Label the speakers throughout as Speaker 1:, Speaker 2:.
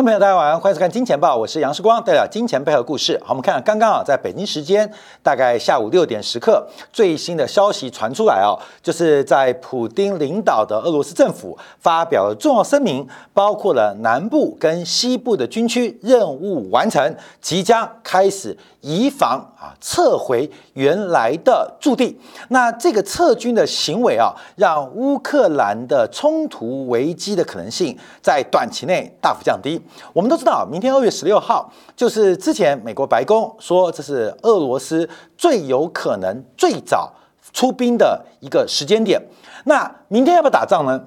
Speaker 1: 观众朋友，大家晚上好，欢迎收看《金钱报》，我是杨世光，带来金钱背后故事。好，我们看刚刚啊，在北京时间大概下午六点时刻，最新的消息传出来哦，就是在普丁领导的俄罗斯政府发表了重要声明，包括了南部跟西部的军区任务完成，即将开始移防啊，撤回原来的驻地。那这个撤军的行为啊，让乌克兰的冲突危机的可能性在短期内大幅降低。我们都知道，明天二月十六号就是之前美国白宫说这是俄罗斯最有可能最早出兵的一个时间点。那明天要不要打仗呢？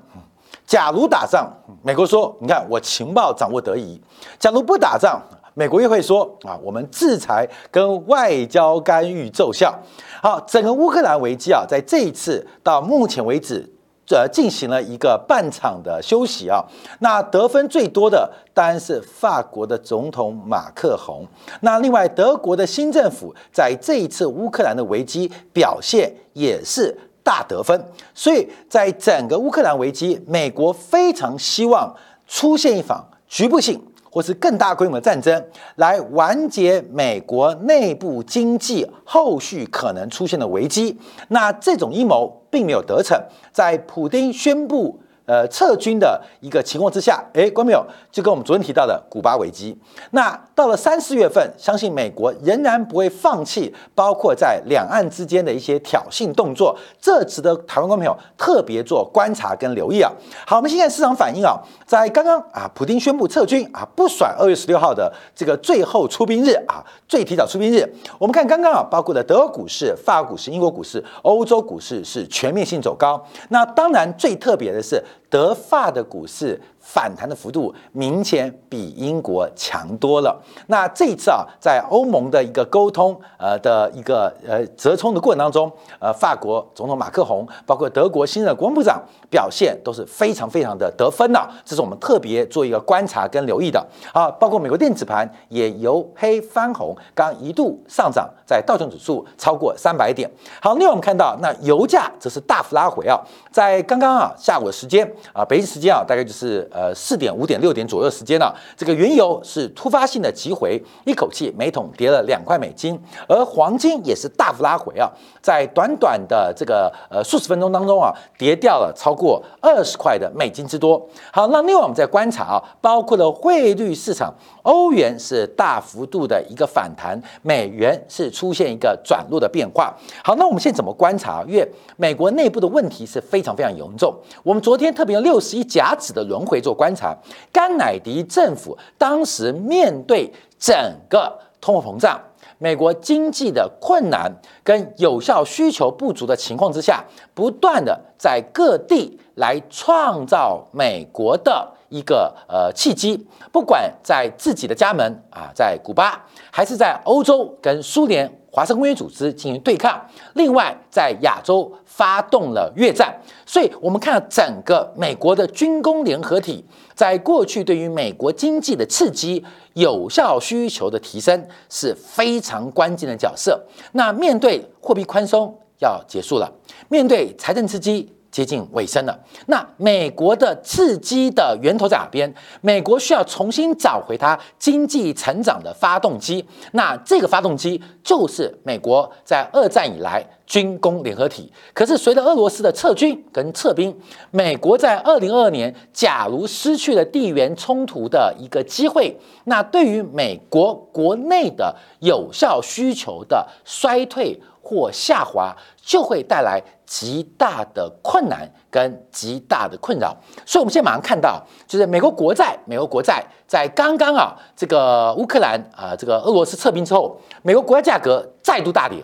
Speaker 1: 假如打仗，美国说你看我情报掌握得宜；假如不打仗，美国又会说啊我们制裁跟外交干预奏效。好，整个乌克兰危机啊，在这一次到目前为止。呃，进行了一个半场的休息啊。那得分最多的当然是法国的总统马克宏。那另外，德国的新政府在这一次乌克兰的危机表现也是大得分。所以在整个乌克兰危机，美国非常希望出现一场局部性。或是更大规模的战争，来完结美国内部经济后续可能出现的危机。那这种阴谋并没有得逞，在普京宣布。呃，撤军的一个情况之下，哎，观众朋友，就跟我们昨天提到的古巴危机，那到了三四月份，相信美国仍然不会放弃，包括在两岸之间的一些挑衅动作，这值得台湾观众朋友特别做观察跟留意啊。好，我们现在市场反应啊，在刚刚啊，普京宣布撤军啊，不甩二月十六号的这个最后出兵日啊，最提早出兵日，我们看刚刚啊，包括的德国股市、法国股市、英国股市、欧洲股市是全面性走高，那当然最特别的是。德法的股市。反弹的幅度明显比英国强多了。那这一次啊，在欧盟的一个沟通呃的一个呃折冲的过程当中，呃，法国总统马克宏，包括德国新任国防部长表现都是非常非常的得分呐，这是我们特别做一个观察跟留意的啊。包括美国电子盘也由黑翻红，刚一度上涨，在道琼指数超过三百点。好，另外我们看到那油价则是大幅拉回啊，在刚刚啊下午的时间啊，北京时间啊，大概就是呃。四点、五点、六点左右时间呢，这个原油是突发性的急回，一口气每桶跌了两块美金，而黄金也是大幅拉回啊，在短短的这个呃数十分钟当中啊，跌掉了超过二十块的美金之多。好，那另外我们再观察啊，包括了汇率市场，欧元是大幅度的一个反弹，美元是出现一个转弱的变化。好，那我们现在怎么观察？因为美国内部的问题是非常非常严重。我们昨天特别用六十一甲子的轮回做。观察甘乃迪政府当时面对整个通货膨胀、美国经济的困难跟有效需求不足的情况之下，不断的在各地来创造美国的一个呃契机，不管在自己的家门啊，在古巴，还是在欧洲跟苏联华盛公约组织进行对抗，另外在亚洲。发动了越战，所以我们看整个美国的军工联合体，在过去对于美国经济的刺激、有效需求的提升是非常关键的角色。那面对货币宽松要结束了，面对财政刺激。接近尾声了。那美国的刺激的源头在哪边？美国需要重新找回它经济成长的发动机。那这个发动机就是美国在二战以来军工联合体。可是随着俄罗斯的撤军跟撤兵，美国在二零二二年假如失去了地缘冲突的一个机会，那对于美国国内的有效需求的衰退。或下滑就会带来极大的困难跟极大的困扰，所以我们现在马上看到，就是美国国债，美国国债在刚刚啊，这个乌克兰啊，这个俄罗斯撤兵之后，美国国债价格再度大跌，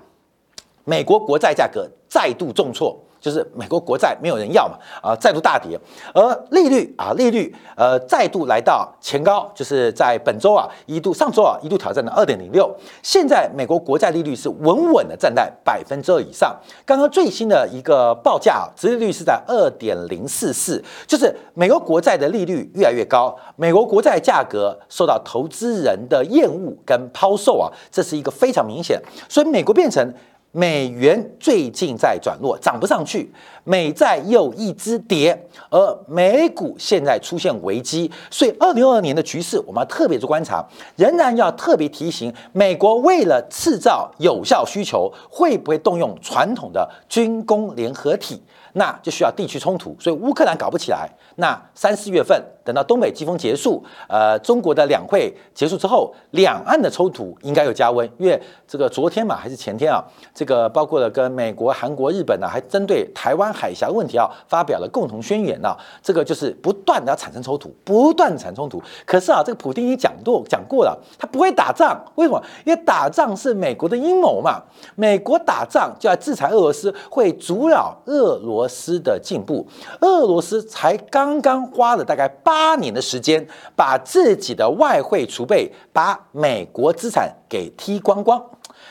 Speaker 1: 美国国债价格再度重挫。就是美国国债没有人要嘛，啊，再度大跌，而利率啊，利率呃再度来到前高，就是在本周啊一度上周啊一度挑战了二点零六，现在美国国债利率是稳稳的站在百分之二以上。刚刚最新的一个报价啊，殖利率是在二点零四四，就是美国国债的利率越来越高，美国国债价格受到投资人的厌恶跟抛售啊，这是一个非常明显，所以美国变成。美元最近在转弱，涨不上去，美债又一直跌，而美股现在出现危机，所以二零二二年的局势我们要特别做观察，仍然要特别提醒，美国为了制造有效需求，会不会动用传统的军工联合体？那就需要地区冲突，所以乌克兰搞不起来。那三四月份等到东北季风结束，呃，中国的两会结束之后，两岸的冲突应该有加温，因为这个昨天嘛还是前天啊，这个包括了跟美国、韩国、日本呢，还针对台湾海峡问题啊发表了共同宣言呢。这个就是不断的要产生冲突，不断产生冲突。可是啊，这个普京已经讲过讲过了，他不会打仗，为什么？因为打仗是美国的阴谋嘛，美国打仗就要制裁俄罗斯，会阻扰俄罗斯的进步。俄罗斯才。刚刚花了大概八八年的时间，把自己的外汇储备、把美国资产给踢光光。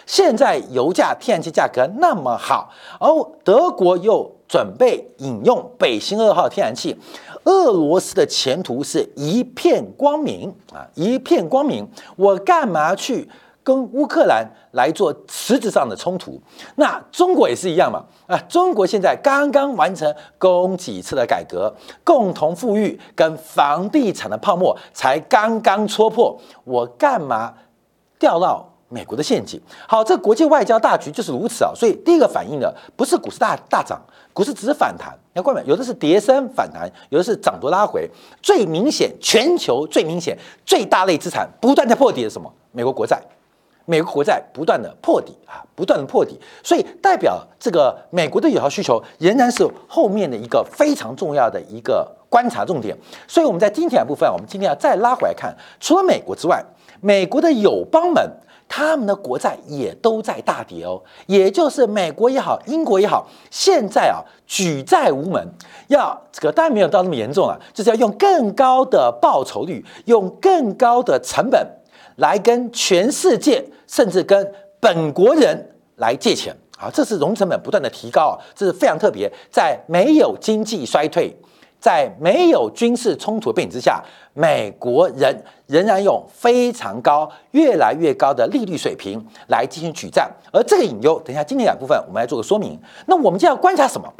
Speaker 1: 现在油价、天然气价格那么好，而德国又准备引用北星二号天然气，俄罗斯的前途是一片光明啊，一片光明。我干嘛去？跟乌克兰来做实质上的冲突，那中国也是一样嘛？啊，中国现在刚刚完成供给侧的改革，共同富裕跟房地产的泡沫才刚刚戳破，我干嘛掉到美国的陷阱？好，这国际外交大局就是如此啊！所以第一个反应的不是股市大大涨，股市只是反弹。你看，关有的是跌升反弹，有的是涨多拉回。最明显，全球最明显、最大类资产不断在破底的什么？美国国债。美国国债不断的破底啊，不断的破底，所以代表这个美国的有效需求仍然是后面的一个非常重要的一个观察重点。所以我们在今天的部分，我们今天要再拉回来看，除了美国之外，美国的友邦们他们的国债也都在大跌哦。也就是美国也好，英国也好，现在啊举债无门，要这个当然没有到那么严重了，就是要用更高的报酬率，用更高的成本。来跟全世界，甚至跟本国人来借钱啊，这是融成本不断的提高啊，这是非常特别。在没有经济衰退，在没有军事冲突的背景之下，美国人仍然用非常高、越来越高的利率水平来进行举债，而这个隐忧，等一下今天两部分我们来做个说明。那我们就要观察什么？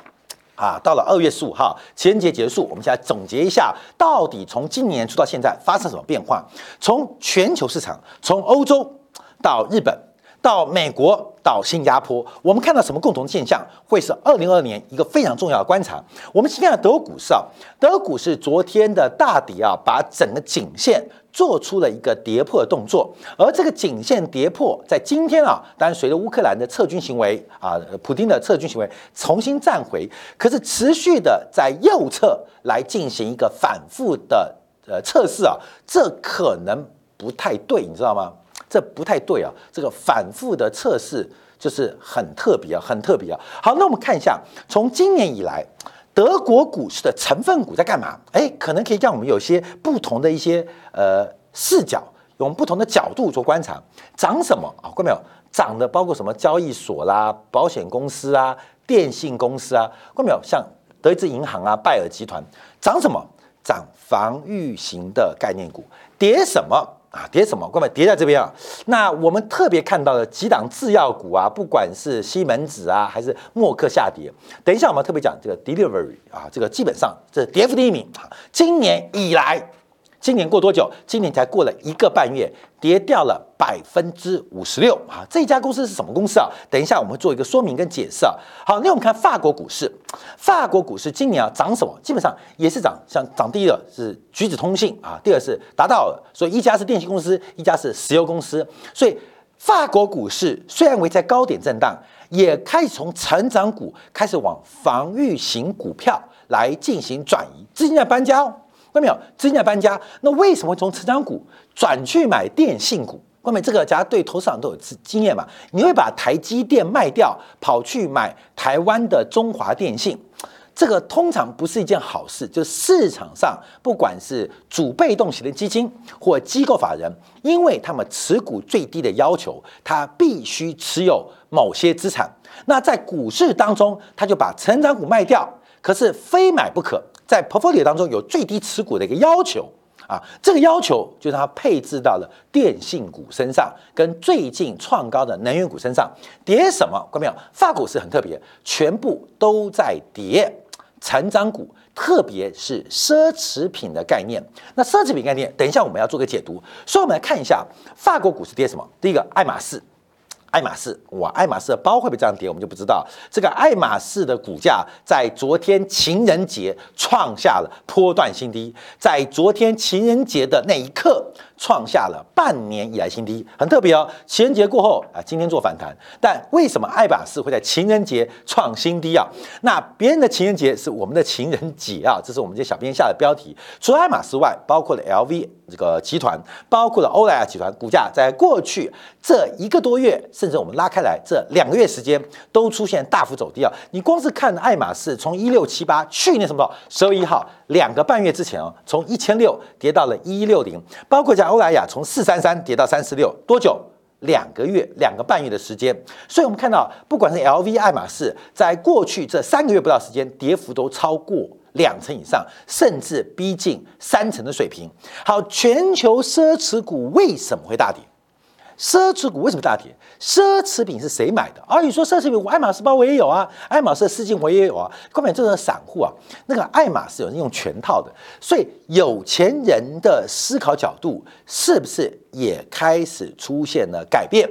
Speaker 1: 啊，到了二月十五号，情人节结束，我们现在总结一下，到底从今年初到现在发生什么变化？从全球市场，从欧洲到日本，到美国，到新加坡，我们看到什么共同现象？会是二零二二年一个非常重要的观察。我们先看德国股市啊，德国股市昨天的大底啊，把整个颈线。做出了一个跌破的动作，而这个颈线跌破，在今天啊，当然随着乌克兰的撤军行为啊，普京的撤军行为重新站回，可是持续的在右侧来进行一个反复的呃测试啊，这可能不太对，你知道吗？这不太对啊，这个反复的测试就是很特别啊，很特别啊。好，那我们看一下，从今年以来。德国股市的成分股在干嘛？哎，可能可以让我们有些不同的一些呃视角，用不同的角度做观察。涨什么啊？看到没有？涨的包括什么？交易所啦、保险公司啊、电信公司啊，看到没有？像德意志银行啊、拜耳集团，涨什么？涨防御型的概念股。跌什么？啊，跌什么？各位，跌在这边啊。那我们特别看到的几档制药股啊，不管是西门子啊，还是默克下跌。等一下，我们特别讲这个 delivery 啊，这个基本上这跌幅第一名啊。今年以来。今年过多久？今年才过了一个半月，跌掉了百分之五十六啊！这家公司是什么公司啊？等一下我们会做一个说明跟解释啊。好，那我们看法国股市，法国股市今年啊涨什么？基本上也是涨，像涨第一的是橘子通信啊，第二是达到尔，所以一家是电信公司，一家是石油公司。所以法国股市虽然维在高点震荡，也开始从成长股开始往防御型股票来进行转移，资金在搬家哦。看到没有？资金在搬家，那为什么从成长股转去买电信股？关没这个，大家对投资上都有经验嘛？你会把台积电卖掉，跑去买台湾的中华电信，这个通常不是一件好事。就市场上，不管是主被动型的基金或机构法人，因为他们持股最低的要求，他必须持有某些资产。那在股市当中，他就把成长股卖掉，可是非买不可。在 portfolio 当中有最低持股的一个要求啊，这个要求就让它配置到了电信股身上，跟最近创高的能源股身上。跌什么？关没有？法股是很特别，全部都在跌，成长股，特别是奢侈品的概念。那奢侈品概念，等一下我们要做个解读。所以我们来看一下法国股市跌什么。第一个，爱马仕。爱马仕，哇，爱马仕的包会不会这样跌？我们就不知道。这个爱马仕的股价在昨天情人节创下了波段新低，在昨天情人节的那一刻创下了半年以来新低，很特别哦。情人节过后啊，今天做反弹，但为什么爱马仕会在情人节创新低啊？那别人的情人节是我们的情人节啊，这是我们这小编下的标题。除了爱马仕外，包括了 LV 这个集团，包括了欧莱雅集团，股价在过去这一个多月。甚至我们拉开来，这两个月时间都出现大幅走低啊！你光是看爱马仕，从一六七八去年什么十二月一号两个半月之前哦，从一千六跌到了一六零，包括像欧莱雅从四三三跌到三四六，多久？两个月，两个半月的时间。所以我们看到，不管是 LV、爱马仕，在过去这三个月不到时间，跌幅都超过两成以上，甚至逼近三成的水平。好，全球奢侈股为什么会大跌？奢侈股为什么大跌？奢侈品是谁买的？啊，你说奢侈品，我爱马仕包我也有啊，爱马仕的丝巾我也有啊。根本这个散户啊，那个爱马仕有人用全套的，所以有钱人的思考角度是不是也开始出现了改变？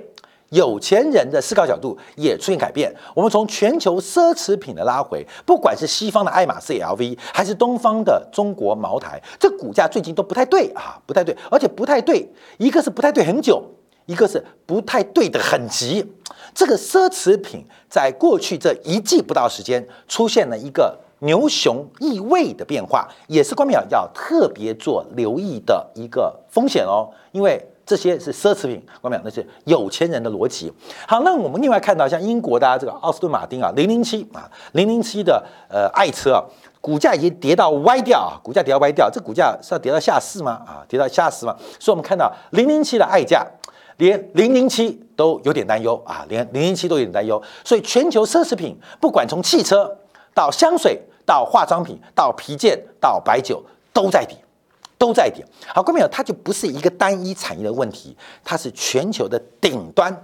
Speaker 1: 有钱人的思考角度也出现改变。我们从全球奢侈品的拉回，不管是西方的爱马仕 LV，还是东方的中国茅台，这股价最近都不太对啊，不太对，而且不太对，一个是不太对很久。一个是不太对的很急，这个奢侈品在过去这一季不到时间出现了一个牛熊易位的变化，也是关淼要特别做留意的一个风险哦，因为这些是奢侈品，关淼那是有钱人的逻辑。好，那我们另外看到像英国的这个奥斯顿马丁啊，零零七啊，零零七的呃爱车啊，股价已经跌到歪掉啊，股价跌到歪掉，这股价是要跌到下市吗？啊，跌到下市吗？所以我们看到零零七的爱价。连零零七都有点担忧啊，连零零七都有点担忧，所以全球奢侈品，不管从汽车到香水到化妆品到皮件到白酒，都在跌，都在跌。好，各位朋友，它就不是一个单一产业的问题，它是全球的顶端、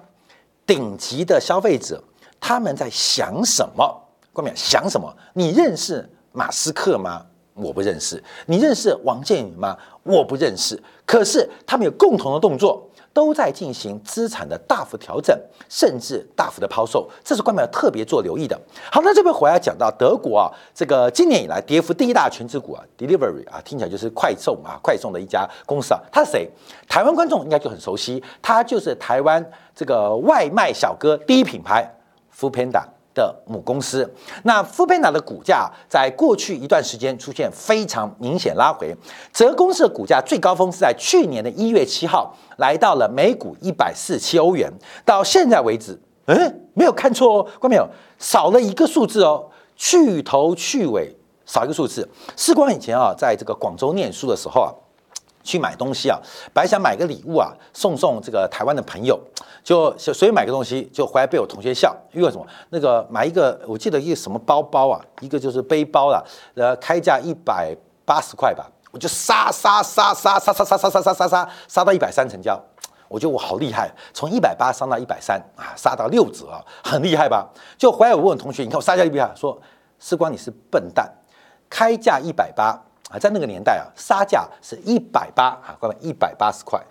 Speaker 1: 顶级的消费者，他们在想什么？各位朋友想什么？你认识马斯克吗？我不认识。你认识王健宇吗？我不认识。可是他们有共同的动作。都在进行资产的大幅调整，甚至大幅的抛售，这是官媒要特别做留意的。好，那这边回来讲到德国啊，这个今年以来跌幅第一大全职股啊，Delivery 啊，听起来就是快送啊，快送的一家公司啊，它是谁？台湾观众应该就很熟悉，它就是台湾这个外卖小哥第一品牌 f o o Panda。的母公司，那富佩纳的股价在过去一段时间出现非常明显拉回，泽公司的股价最高峰是在去年的一月七号，来到了每股一百四七欧元，到现在为止，嗯，没有看错哦，看没有，少了一个数字哦，去头去尾少一个数字。世光以前啊，在这个广州念书的时候啊。去买东西啊，本来想买个礼物啊，送送这个台湾的朋友，就所以买个东西，就回来被我同学笑，因为什么？那个买一个，我记得一个什么包包啊，一个就是背包了，呃，开价一百八十块吧，我就杀杀杀杀杀杀杀杀杀杀杀杀杀到一百三成交，我觉得我好厉害，从一百八杀到一百三啊，杀到六折啊，很厉害吧？就回来我问同学，你看我杀价厉不厉害？说时光你是笨蛋，开价一百八。啊，在那个年代啊，杀价是一百八啊，各位一百八十块。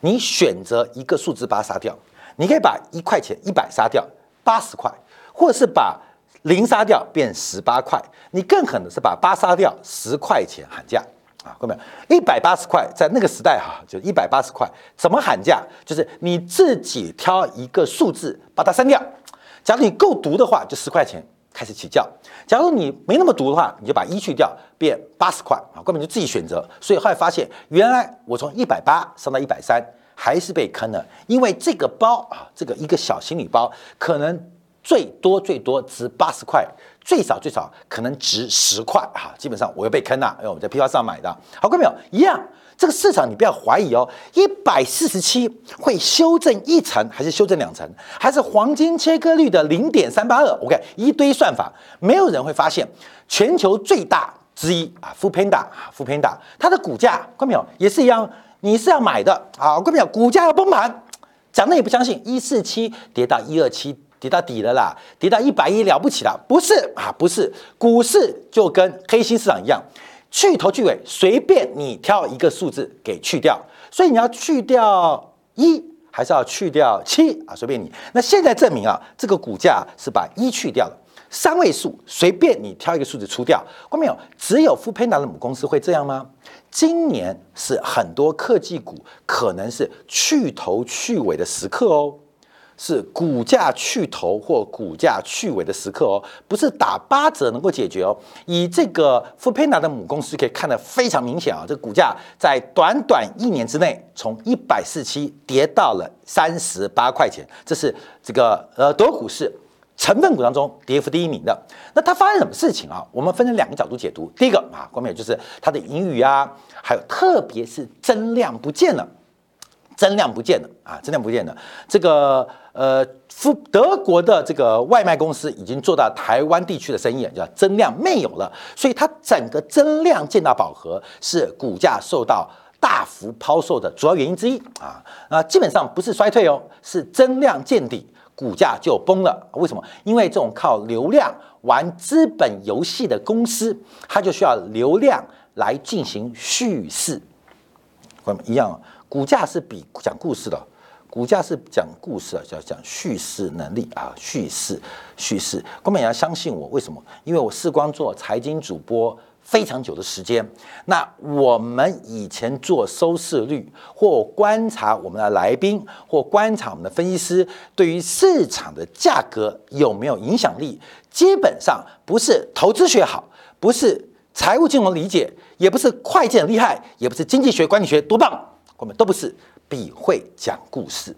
Speaker 1: 你选择一个数字把它杀掉，你可以把一块钱一百杀掉八十块，或者是把零杀掉变十八块。你更狠的是把八杀掉十块钱喊价啊，各位一百八十块在那个时代哈，就一百八十块，怎么喊价？就是你自己挑一个数字把它删掉。假如你够毒的话，就十块钱。开始起叫。假如你没那么毒的话，你就把一去掉，变八十块啊，根本就自己选择。所以后来发现，原来我从一百八上到一百三，还是被坑了。因为这个包啊，这个一个小行李包，可能最多最多值八十块，最少最少可能值十块啊。基本上我又被坑了，因为我在批发上买的。好，看没有？一样。这个市场你不要怀疑哦，一百四十七会修正一层还是修正两层，还是黄金切割率的零点三八二？OK，一堆算法，没有人会发现全球最大之一啊，富 Panda 啊，富 Panda，它的股价看到没有，也是一样，你是要买的啊，看没有，股价要崩盘，讲的也不相信，一四七跌到一二七，跌到底了啦，跌到一百一了不起了，不是啊，不是，股市就跟黑心市场一样，去头去尾，随便你挑一个数字给去掉，所以你要去掉一。还是要去掉七啊，随便你。那现在证明啊，这个股价是把一去掉了，三位数随便你挑一个数字出掉。关没有？只有富佩达的母公司会这样吗？今年是很多科技股可能是去头去尾的时刻哦。是股价去头或股价去尾的时刻哦，不是打八折能够解决哦。以这个富佩纳的母公司可以看得非常明显啊，这个股价在短短一年之内从一百四七跌到了三十八块钱，这是这个呃德股市成分股当中跌幅第一名的。那它发生什么事情啊？我们分成两个角度解读。第一个啊，关键就是它的盈余啊，还有特别是增量不见了。增量不见了啊，增量不见了。这个呃，富德国的这个外卖公司已经做到台湾地区的生意，叫增量没有了，所以它整个增量见到饱和，是股价受到大幅抛售的主要原因之一啊。那基本上不是衰退哦，是增量见底，股价就崩了。为什么？因为这种靠流量玩资本游戏的公司，它就需要流量来进行叙事，一样。股价是比讲故事的，股价是讲故事啊，叫讲叙事能力啊，叙事叙事。观众也要相信我，为什么？因为我视光做财经主播非常久的时间。那我们以前做收视率，或观察我们的来宾，或观察我们的分析师，对于市场的价格有没有影响力？基本上不是投资学好，不是财务金融理解，也不是会计很厉害，也不是经济学管理学多棒。我们都不是比会讲故事，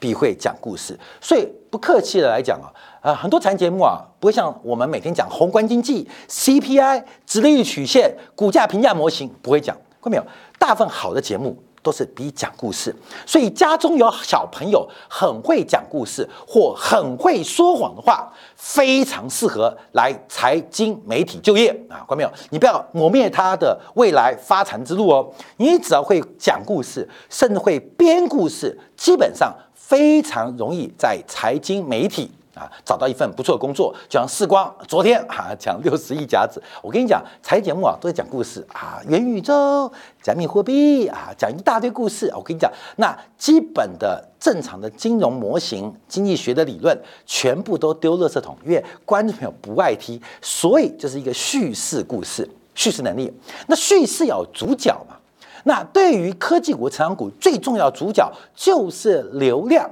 Speaker 1: 比会讲故事，所以不客气的来讲啊，啊，很多财经节目啊，不会像我们每天讲宏观经济、CPI、直利率曲线、股价评价模型，不会讲，看到没有？大部分好的节目。都是比讲故事，所以家中有小朋友很会讲故事或很会说谎的话，非常适合来财经媒体就业啊！看到没有？你不要磨灭他的未来发财之路哦。你只要会讲故事，甚至会编故事，基本上非常容易在财经媒体。啊，找到一份不错的工作，就像世光昨天啊讲六十亿甲子，我跟你讲，财经节目啊都在讲故事啊，元宇宙、加密货币啊，讲一大堆故事。我跟你讲，那基本的正常的金融模型、经济学的理论，全部都丢垃圾桶，因为观众朋友不爱听，所以就是一个叙事故事、叙事能力。那叙事要主角嘛？那对于科技股、成长股，最重要主角就是流量，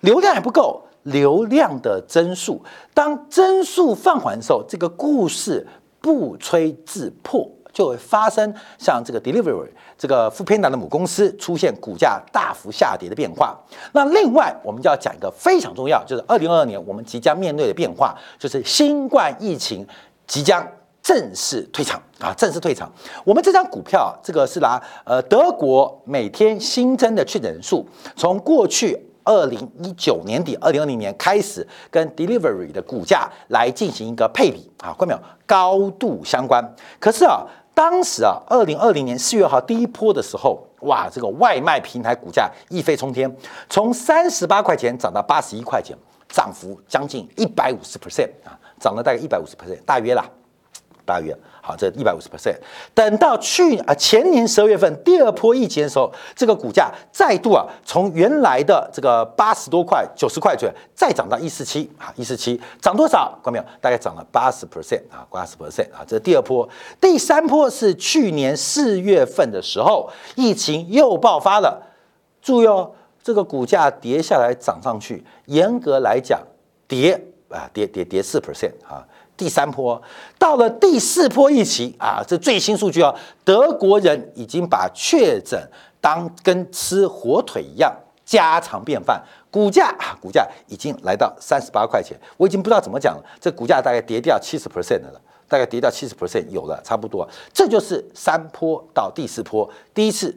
Speaker 1: 流量还不够。流量的增速，当增速放缓的时候，这个故事不吹自破，就会发生像这个 Delivery 这个富偏达的母公司出现股价大幅下跌的变化。那另外，我们就要讲一个非常重要，就是二零二二年我们即将面对的变化，就是新冠疫情即将正式退场啊，正式退场。我们这张股票，这个是拿呃德国每天新增的确诊人数，从过去。二零一九年底，二零二零年开始跟 Delivery 的股价来进行一个配比啊，看到没有？高度相关。可是啊，当时啊，二零二零年四月号第一波的时候，哇，这个外卖平台股价一飞冲天，从三十八块钱涨到八十一块钱，涨幅将近一百五十 percent 啊，涨了大概一百五十 percent，大约啦，大约。好，这一百五十 percent。等到去啊前年十二月份第二波疫情的时候，这个股价再度啊从原来的这个八十多块、九十块左右，再涨到一四七啊一四七，涨多少？看到没有？大概涨了八十 percent 啊，八十 percent 啊。这第二波，第三波是去年四月份的时候，疫情又爆发了。注意哦，这个股价跌下来涨上去，严格来讲跌啊跌跌跌四 percent 啊。第三波到了第四波疫情啊，这最新数据啊，德国人已经把确诊当跟吃火腿一样家常便饭，股价啊，股价已经来到三十八块钱，我已经不知道怎么讲了，这股价大概跌掉七十 percent 了，大概跌掉七十 percent 有了，差不多，这就是三波到第四波，第一次、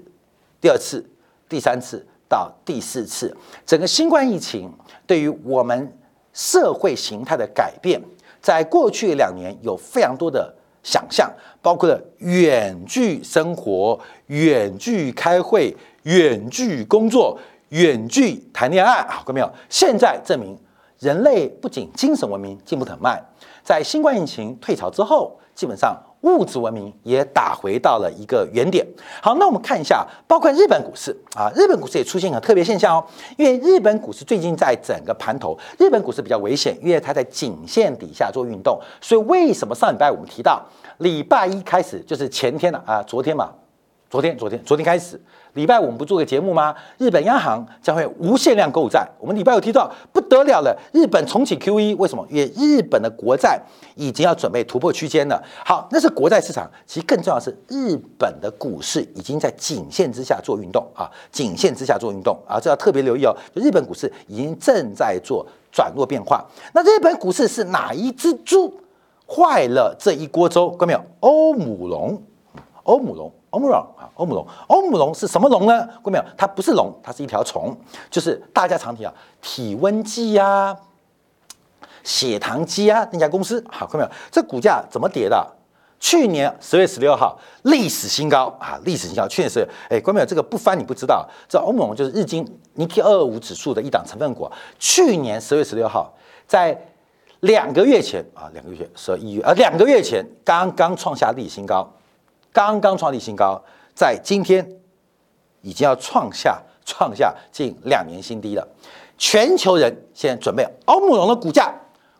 Speaker 1: 第二次、第三次到第四次，整个新冠疫情对于我们社会形态的改变。在过去两年，有非常多的想象，包括了远距生活、远距开会、远距工作、远距谈恋爱，好，看没有？现在证明，人类不仅精神文明进步很慢，在新冠疫情退潮之后，基本上。物质文明也打回到了一个原点。好，那我们看一下，包括日本股市啊，日本股市也出现了特别现象哦。因为日本股市最近在整个盘头，日本股市比较危险，因为它在颈线底下做运动。所以为什么上礼拜我们提到礼拜一开始就是前天了啊？昨天嘛，昨天昨天昨天开始。礼拜五我们不做个节目吗？日本央行将会无限量购债。我们礼拜五提到不得了了，日本重启 QE，为什么？因为日本的国债已经要准备突破区间了。好，那是国债市场，其实更重要的是日本的股市已经在颈线之下做运动啊，颈线之下做运动啊，这要特别留意哦。就日本股市已经正在做转弱变化。那日本股市是哪一只猪坏了这一锅粥？看到没有？欧姆龙，欧姆龙。欧姆龙啊，欧姆龙，欧姆龙是什么龙呢？过没有？它不是龙，它是一条虫，就是大家常提啊，体温计呀、血糖机啊那家公司，好，看没有？这股价怎么跌的？去年十月十六号历史新高啊，历史新高。去年是哎，关没有？这个不翻你不知道，这欧姆龙就是日经 Nikkei 二五指数的一档成分股。去年十月十六号，在两个月前啊，两个月前十一月啊，两个月前刚刚创下历史新高。刚刚创立新高，在今天已经要创下创下近两年新低了。全球人现在准备欧姆龙的股价，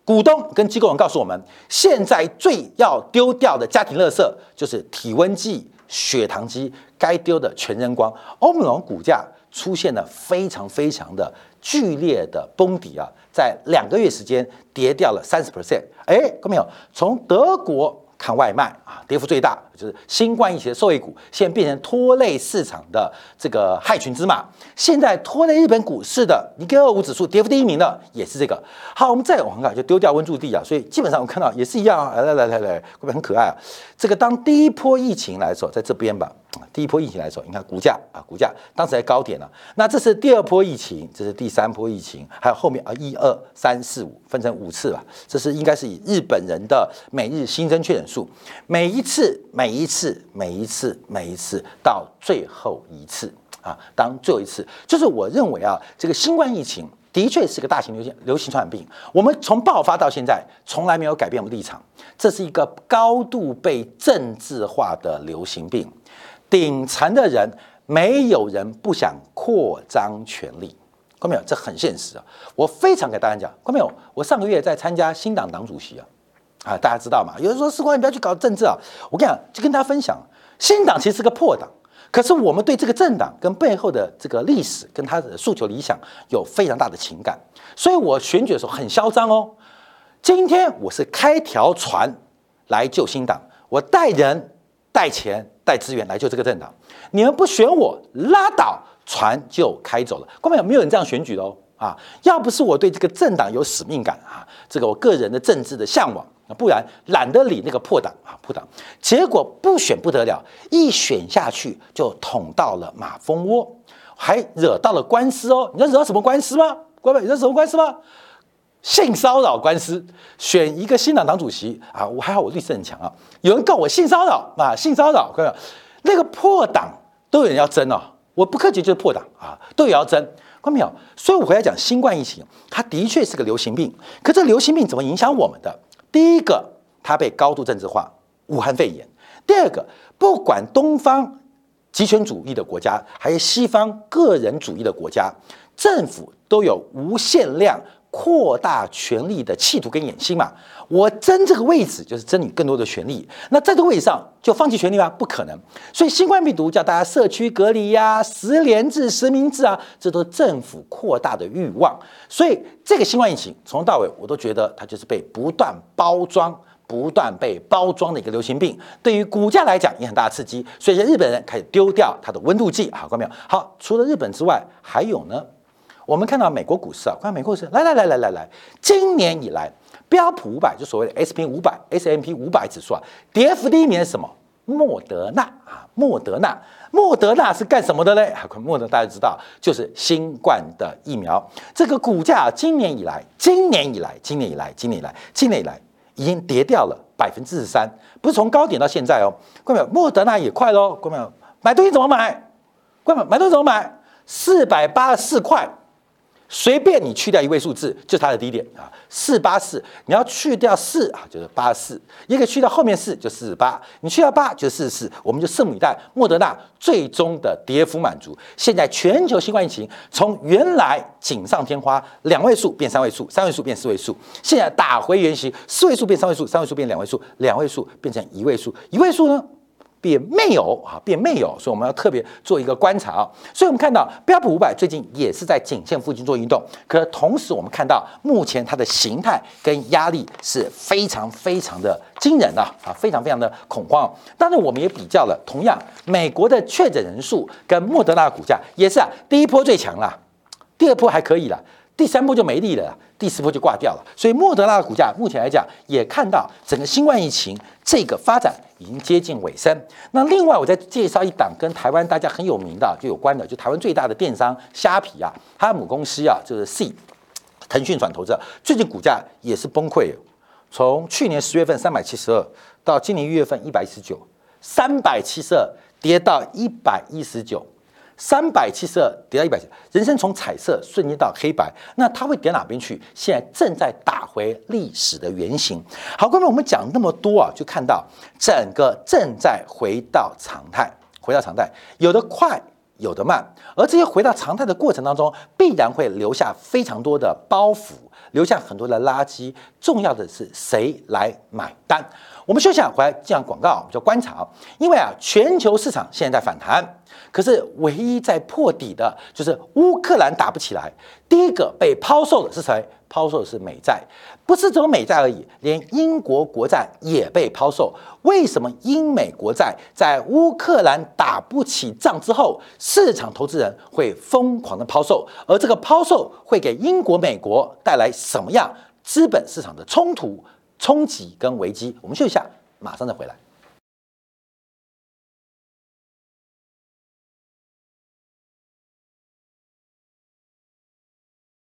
Speaker 1: 股东跟机构人告诉我们，现在最要丢掉的家庭垃圾就是体温计、血糖机，该丢的全扔光。欧姆龙股价出现了非常非常的剧烈的崩底啊，在两个月时间跌掉了三十 percent。哎，看到没有？从德国。看外卖啊，跌幅最大就是新冠疫情的受益股，现在变成拖累市场的这个害群之马。现在拖累日本股市的，你跟二五指数跌幅第一名的也是这个。好，我们再往看，就丢掉温住地啊，所以基本上我看到也是一样啊。来来来来，会不会很可爱啊？这个当第一波疫情来的时候，在这边吧。第一波疫情来的时候，你看股价啊，股价当时在高点了。那这是第二波疫情，这是第三波疫情，还有后面啊，一二三四五分成五次吧。这是应该是以日本人的每日新增确诊数，每一次、每一次、每一次、每一次到最后一次啊，当最后一次，就是我认为啊，这个新冠疫情的确是个大型流行流行传染病。我们从爆发到现在，从来没有改变我们立场，这是一个高度被政治化的流行病。顶层的人，没有人不想扩张权力，看到没有？这很现实啊！我非常给大家讲，看到没有？我上个月在参加新党党主席啊，啊，大家知道吗？有人说士官，你不要去搞政治啊！我跟你讲，就跟大家分享，新党其实是个破党，可是我们对这个政党跟背后的这个历史跟他的诉求理想有非常大的情感，所以我选举的时候很嚣张哦。今天我是开条船来救新党，我带人带钱。带资源来救这个政党，你们不选我拉倒，船就开走了。关没有没有人这样选举的哦啊！要不是我对这个政党有使命感啊，这个我个人的政治的向往，不然懒得理那个破党啊破党。结果不选不得了，一选下去就捅到了马蜂窝，还惹到了官司哦。你知道惹到什么官司吗？关没有？你知道什么官司吗？性骚扰官司，选一个新党党主席啊，我还好，我律师很强啊。有人告我性骚扰啊，性骚扰，看到那个破党都有人要争哦，我不客气就是破党啊，都有要争，看到没有？所以我回来讲新冠疫情，它的确是个流行病，可这流行病怎么影响我们的？第一个，它被高度政治化，武汉肺炎；第二个，不管东方集权主义的国家，还是西方个人主义的国家，政府都有无限量。扩大权力的企图跟野心嘛？我争这个位置就是争你更多的权利。那在这个位置上就放弃权利吗？不可能。所以新冠病毒叫大家社区隔离呀、十连制、实名制啊，这都是政府扩大的欲望。所以这个新冠疫情从头到尾我都觉得它就是被不断包装、不断被包装的一个流行病。对于股价来讲也很大的刺激。所以日本人开始丢掉它的温度计。好，看到没有？好，除了日本之外，还有呢？我们看到美国股市啊，看美国股市，来来来来来来，今年以来标普五百就所谓的 S P 五百 S M P 五百指数啊，跌幅第一名是什么？莫德纳啊，莫德纳，莫德纳是干什么的嘞？莫德大家知道，就是新冠的疫苗。这个股价今年以来，今年以来，今年以来，今年以来，今年以来已经跌掉了百分之十三，不是从高点到现在哦。各位，莫德纳也快喽。各位，买东西怎么买？各位，买东西怎么买？四百八十四块。随便你去掉一位数字，就是它的低点啊，四八四。你要去掉四啊，就是八四。一个去掉后面四就四十八，你去掉八就四十四。我们就拭目以待，莫德纳最终的跌幅满足。现在全球新冠疫情从原来锦上添花，两位数变三位数，三位数变四位数，现在打回原形，四位数变三位数，三位数变两位数，两位数变成一位数，一位数呢？变没有啊，变没有，所以我们要特别做一个观察啊。所以我们看到标普五百最近也是在颈线附近做运动，可同时我们看到目前它的形态跟压力是非常非常的惊人的啊，非常非常的恐慌。当然我们也比较了，同样美国的确诊人数跟莫德纳股价也是啊，第一波最强了，第二波还可以了。第三波就没力了，第四波就挂掉了。所以莫德纳的股价目前来讲，也看到整个新冠疫情这个发展已经接近尾声。那另外，我再介绍一档跟台湾大家很有名的就有关的，就台湾最大的电商虾皮啊，它的母公司啊就是 C，腾讯转投资，最近股价也是崩溃，从去年十月份三百七十二到今年一月份一百一十九，三百七十二跌到一百一十九。三百七十二跌到一百，人生从彩色瞬间到黑白，那它会跌哪边去？现在正在打回历史的原形。好，各位，我们讲那么多啊，就看到整个正在回到常态，回到常态，有的快，有的慢，而这些回到常态的过程当中，必然会留下非常多的包袱，留下很多的垃圾。重要的是谁来买单？我们休息回来讲广告，我们就观察，因为啊，全球市场现在在反弹。可是，唯一在破底的，就是乌克兰打不起来。第一个被抛售的是谁？抛售的是美债，不是只有美债而已，连英国国债也被抛售。为什么英美国债在乌克兰打不起仗之后，市场投资人会疯狂的抛售？而这个抛售会给英国、美国带来什么样资本市场的冲突、冲击跟危机？我们休息一下，马上再回来。